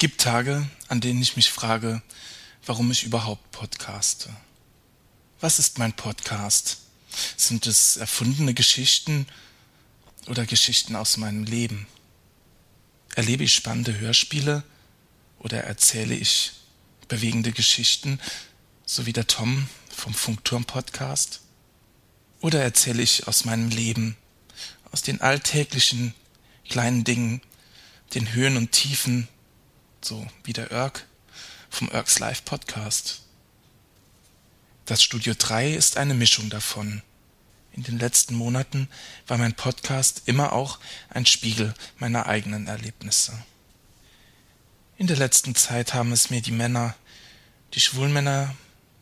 gibt Tage, an denen ich mich frage, warum ich überhaupt podcaste. Was ist mein Podcast? Sind es erfundene Geschichten oder Geschichten aus meinem Leben? Erlebe ich spannende Hörspiele oder erzähle ich bewegende Geschichten, so wie der Tom vom Funkturm Podcast? Oder erzähle ich aus meinem Leben, aus den alltäglichen kleinen Dingen, den Höhen und Tiefen, so wie der Irk vom Irks Live Podcast. Das Studio 3 ist eine Mischung davon. In den letzten Monaten war mein Podcast immer auch ein Spiegel meiner eigenen Erlebnisse. In der letzten Zeit haben es mir die Männer, die Schwulmänner,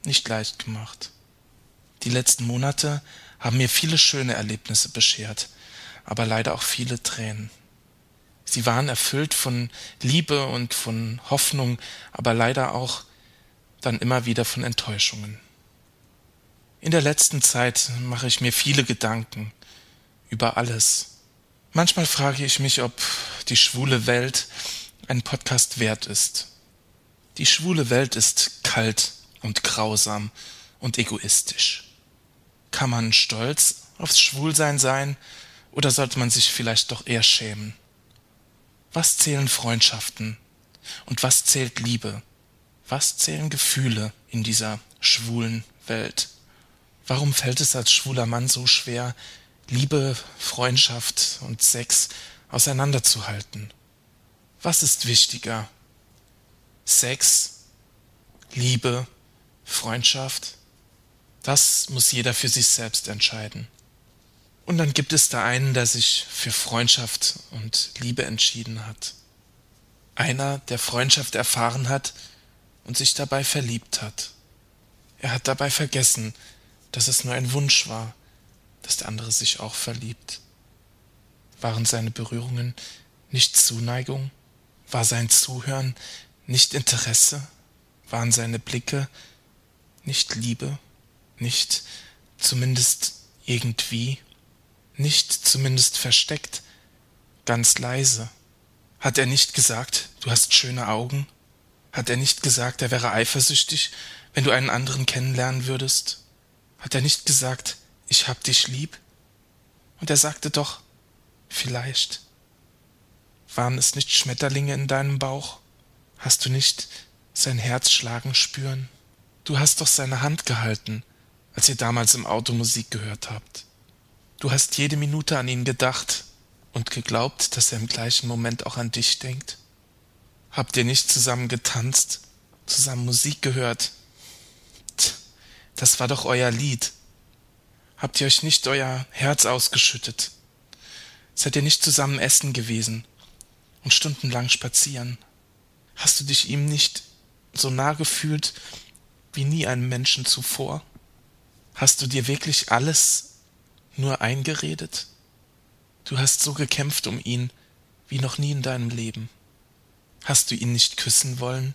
nicht leicht gemacht. Die letzten Monate haben mir viele schöne Erlebnisse beschert, aber leider auch viele Tränen. Sie waren erfüllt von Liebe und von Hoffnung, aber leider auch dann immer wieder von Enttäuschungen. In der letzten Zeit mache ich mir viele Gedanken über alles. Manchmal frage ich mich, ob die schwule Welt ein Podcast wert ist. Die schwule Welt ist kalt und grausam und egoistisch. Kann man stolz aufs Schwulsein sein oder sollte man sich vielleicht doch eher schämen? Was zählen Freundschaften? Und was zählt Liebe? Was zählen Gefühle in dieser schwulen Welt? Warum fällt es als schwuler Mann so schwer, Liebe, Freundschaft und Sex auseinanderzuhalten? Was ist wichtiger? Sex, Liebe, Freundschaft? Das muss jeder für sich selbst entscheiden. Und dann gibt es da einen, der sich für Freundschaft und Liebe entschieden hat. Einer, der Freundschaft erfahren hat und sich dabei verliebt hat. Er hat dabei vergessen, dass es nur ein Wunsch war, dass der andere sich auch verliebt. Waren seine Berührungen nicht Zuneigung? War sein Zuhören nicht Interesse? Waren seine Blicke nicht Liebe? Nicht zumindest irgendwie? Nicht zumindest versteckt, ganz leise. Hat er nicht gesagt, du hast schöne Augen? Hat er nicht gesagt, er wäre eifersüchtig, wenn du einen anderen kennenlernen würdest? Hat er nicht gesagt, ich hab dich lieb? Und er sagte doch, vielleicht. Waren es nicht Schmetterlinge in deinem Bauch? Hast du nicht sein Herz schlagen spüren? Du hast doch seine Hand gehalten, als ihr damals im Auto Musik gehört habt. Du hast jede Minute an ihn gedacht und geglaubt, dass er im gleichen Moment auch an dich denkt. Habt ihr nicht zusammen getanzt, zusammen Musik gehört? Das war doch euer Lied. Habt ihr euch nicht euer Herz ausgeschüttet? Seid ihr nicht zusammen essen gewesen und stundenlang spazieren? Hast du dich ihm nicht so nah gefühlt wie nie einem Menschen zuvor? Hast du dir wirklich alles nur eingeredet? Du hast so gekämpft um ihn wie noch nie in deinem Leben. Hast du ihn nicht küssen wollen?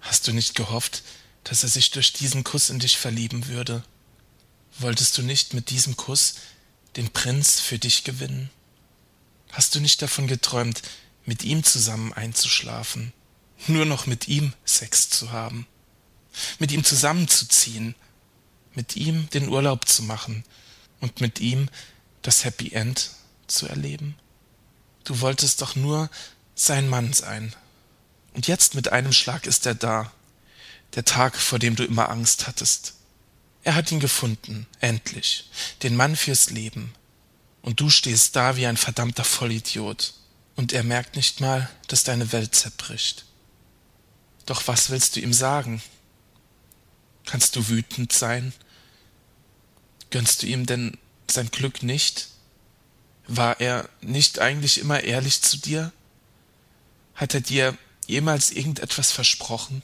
Hast du nicht gehofft, dass er sich durch diesen Kuss in dich verlieben würde? Wolltest du nicht mit diesem Kuss den Prinz für dich gewinnen? Hast du nicht davon geträumt, mit ihm zusammen einzuschlafen, nur noch mit ihm Sex zu haben, mit ihm zusammenzuziehen, mit ihm den Urlaub zu machen, und mit ihm das Happy End zu erleben? Du wolltest doch nur sein Mann sein. Und jetzt mit einem Schlag ist er da, der Tag, vor dem du immer Angst hattest. Er hat ihn gefunden, endlich, den Mann fürs Leben. Und du stehst da wie ein verdammter Vollidiot. Und er merkt nicht mal, dass deine Welt zerbricht. Doch was willst du ihm sagen? Kannst du wütend sein Gönnst du ihm denn sein Glück nicht? War er nicht eigentlich immer ehrlich zu dir? Hat er dir jemals irgendetwas versprochen?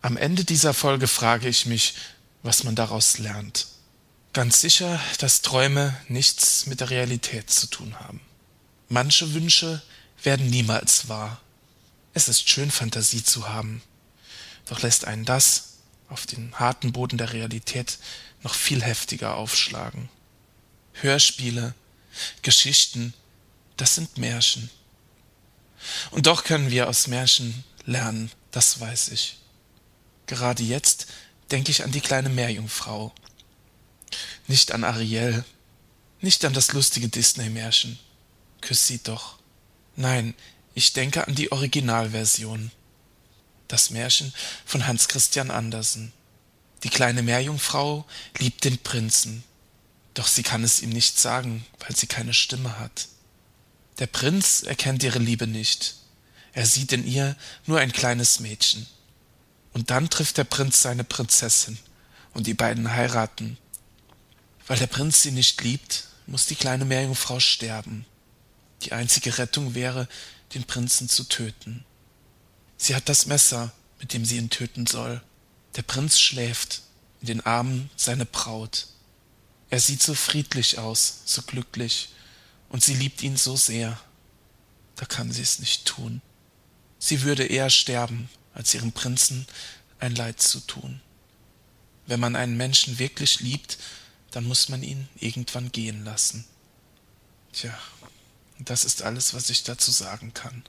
Am Ende dieser Folge frage ich mich, was man daraus lernt. Ganz sicher, dass Träume nichts mit der Realität zu tun haben. Manche Wünsche werden niemals wahr. Es ist schön, Fantasie zu haben, doch lässt einen das auf den harten Boden der Realität noch viel heftiger aufschlagen. Hörspiele, Geschichten, das sind Märchen. Und doch können wir aus Märchen lernen, das weiß ich. Gerade jetzt denke ich an die kleine Meerjungfrau. Nicht an Ariel, nicht an das lustige Disney-Märchen. Küss sie doch. Nein, ich denke an die Originalversion. Das Märchen von Hans Christian Andersen. Die kleine Meerjungfrau liebt den Prinzen, doch sie kann es ihm nicht sagen, weil sie keine Stimme hat. Der Prinz erkennt ihre Liebe nicht. Er sieht in ihr nur ein kleines Mädchen. Und dann trifft der Prinz seine Prinzessin, und die beiden heiraten. Weil der Prinz sie nicht liebt, muss die kleine Meerjungfrau sterben. Die einzige Rettung wäre, den Prinzen zu töten. Sie hat das Messer, mit dem sie ihn töten soll. Der Prinz schläft in den Armen seiner Braut. Er sieht so friedlich aus, so glücklich, und sie liebt ihn so sehr. Da kann sie es nicht tun. Sie würde eher sterben, als ihrem Prinzen ein Leid zu tun. Wenn man einen Menschen wirklich liebt, dann muss man ihn irgendwann gehen lassen. Tja, das ist alles, was ich dazu sagen kann.